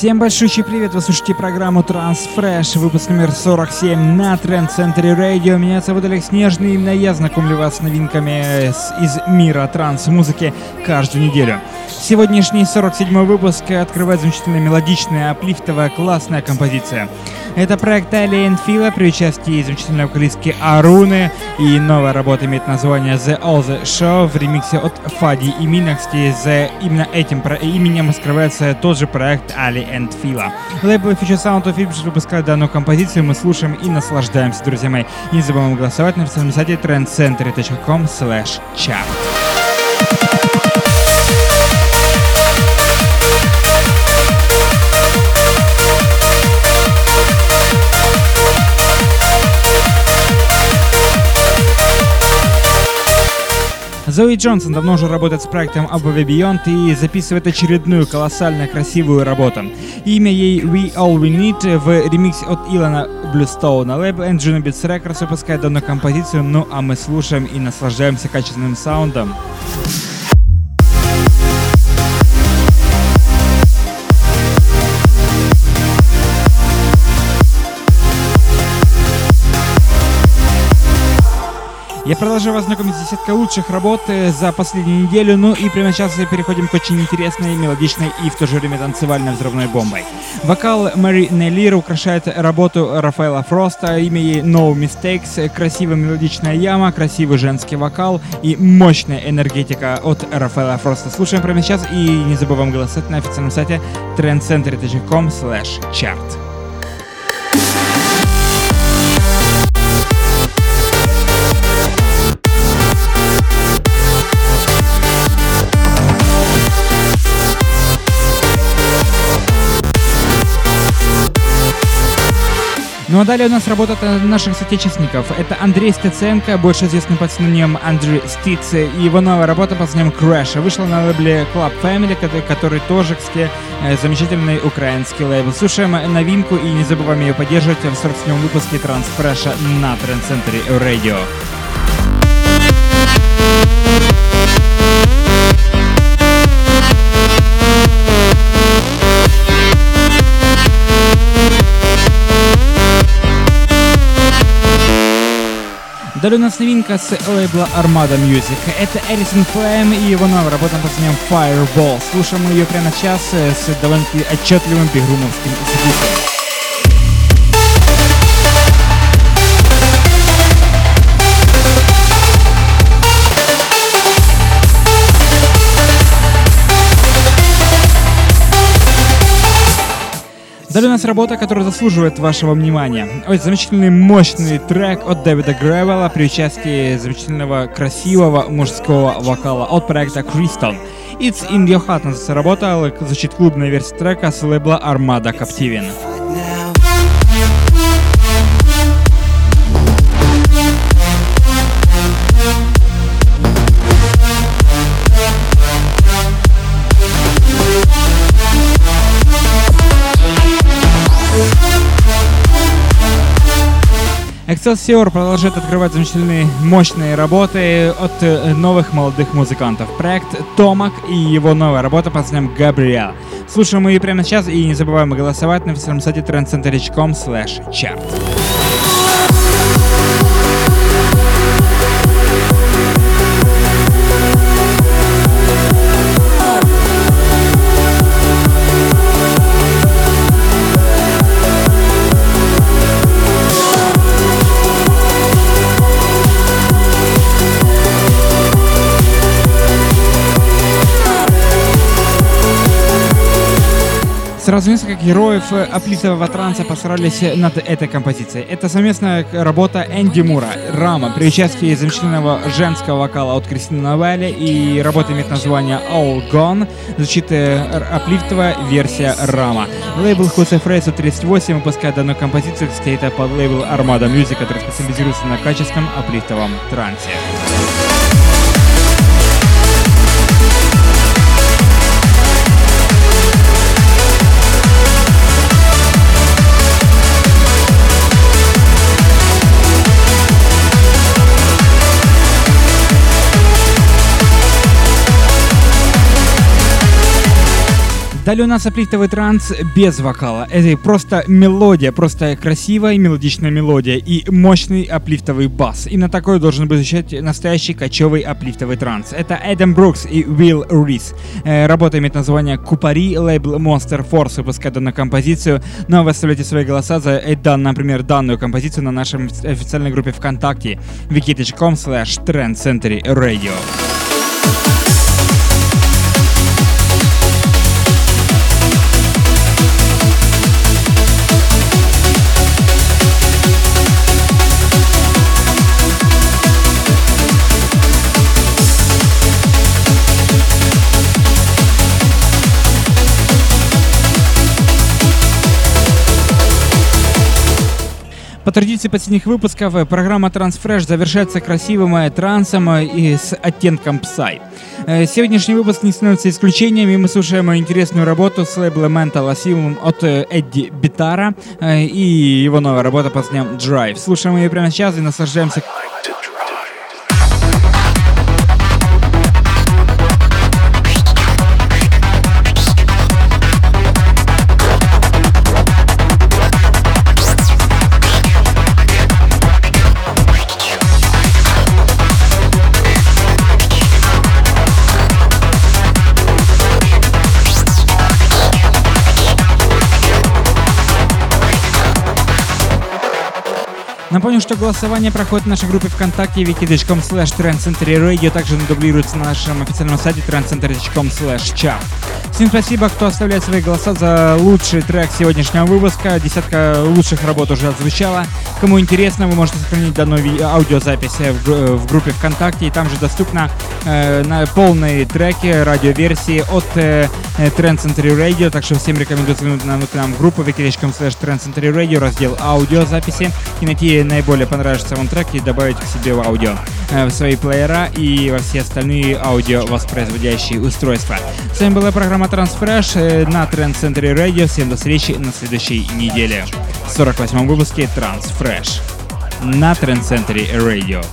Всем большущий привет! Вы слушаете программу Transfresh, выпуск номер 47 на Тренд Центре Радио. Меня зовут Олег Снежный, именно я знакомлю вас с новинками из мира транс-музыки каждую неделю. Сегодняшний 47 выпуск открывает замечательная мелодичная, аплифтовая, классная композиция. Это проект Alien Фила при участии замечательной вокалистки Аруны. И новая работа имеет название The All The Show в ремиксе от Фади и Минакски. За именно этим именем скрывается тот же проект Ali and Fila. Лейбл Future Sound of Ipswich выпускает данную композицию, мы слушаем и наслаждаемся, друзья мои. Не забываем голосовать на официальном сайте trendcenter.com slash chart. Зои Джонсон давно уже работает с проектом Above Beyond и записывает очередную колоссально красивую работу. Имя ей We All We Need в ремиксе от Илона Блюстоуна. Лейбл Engine Beats Records выпускает данную композицию, ну а мы слушаем и наслаждаемся качественным саундом. Я продолжаю вас знакомить с десяткой лучших работ э, за последнюю неделю, ну и прямо сейчас переходим к очень интересной, мелодичной и в то же время танцевальной взрывной бомбой. Вокал Мэри Неллир украшает работу Рафаэла Фроста, имя ей No Mistakes, красивая мелодичная яма, красивый женский вокал и мощная энергетика от Рафаэла Фроста. Слушаем прямо сейчас и не забываем голосовать на официальном сайте trendcenter.com slash chart. Ну а далее у нас работа наших соотечественников. Это Андрей Стеценко, больше известный под синонимом Андрей Стиц, и его новая работа под синонимом Crash. Вышла на лейбле Club Family, который, тоже, кстати, э, замечательный украинский лейбл. Слушаем новинку и не забываем ее поддерживать в 47 выпуске Трансфреша на Трендцентре Radio. Далее у нас новинка с лейбла Armada Music. Это Эрисон Флэм и его новая работа под названием Fireball. Слушаем мы ее прямо сейчас с довольно-таки отчетливым бигрумовским звуком. Далее у нас работа, которая заслуживает вашего внимания. Ой, замечательный мощный трек от Дэвида Гревела при участии замечательного красивого мужского вокала от проекта Crystal. It's in your heart называется работа, звучит клубная версия трека с лейбла Armada Captivin. Excelsior продолжает открывать замечательные мощные работы от э, новых молодых музыкантов. Проект Томак и его новая работа под названием Габриэл. Слушаем ее прямо сейчас и не забываем голосовать на официальном сайте trendcenter.com slash chart. Сразу несколько героев аплитового транса постарались над этой композицией. Это совместная работа Энди Мура, Рама, при участии замечательного женского вокала от Кристины Новелли, и работа имеет название All Gone, звучит аплифтовая версия Рама. Лейбл Jose Freso 38 выпускает данную композицию, кстати, это под лейбл Armada Music, который специализируется на качественном аплифтовом трансе. Далее у нас аплифтовый транс без вокала. Это просто мелодия, просто красивая мелодичная мелодия и мощный аплифтовый бас. И на такой должен быть звучать настоящий кочевый аплифтовый транс. Это Эдам Брукс и Уилл Рис. Э, работа имеет название Купари, лейбл Monster Force выпускает данную композицию. Ну а вы оставляйте свои голоса за, э, например, данную композицию на нашем официальной группе ВКонтакте wiki.com slash trendcentury По традиции последних выпусков э, программа Transfresh завершается красивым э, трансом э, и с оттенком Psy. Сегодняшний выпуск не становится исключением, и мы слушаем интересную работу с лейблом Mental Asylum от Эдди Битара и его новая работа под названием Drive. Слушаем ее прямо сейчас и наслаждаемся Напомню, что голосование проходит в нашей группе ВКонтакте wiki.com slash trendcenterradio, также дублируется на нашем официальном сайте trendcenter.com slash chart. Всем спасибо, кто оставляет свои голоса за лучший трек сегодняшнего выпуска. Десятка лучших работ уже отзвучала. Кому интересно, вы можете сохранить данную аудиозапись в, в группе ВКонтакте, и там же доступно э, полные треки, радиоверсии от э, Trend Century Radio, так что всем рекомендую взглянуть на, нам группу wiki.com slash Trend Century Radio, раздел аудиозаписи и найти наиболее понравившийся вам трек и добавить к себе в аудио э, в свои плеера и во все остальные аудио воспроизводящие устройства. С вами была программа Э, на Trend Center Radio. Всем до встречи на следующей неделе. В 48 выпуске Transfresh на Trend Center Radio.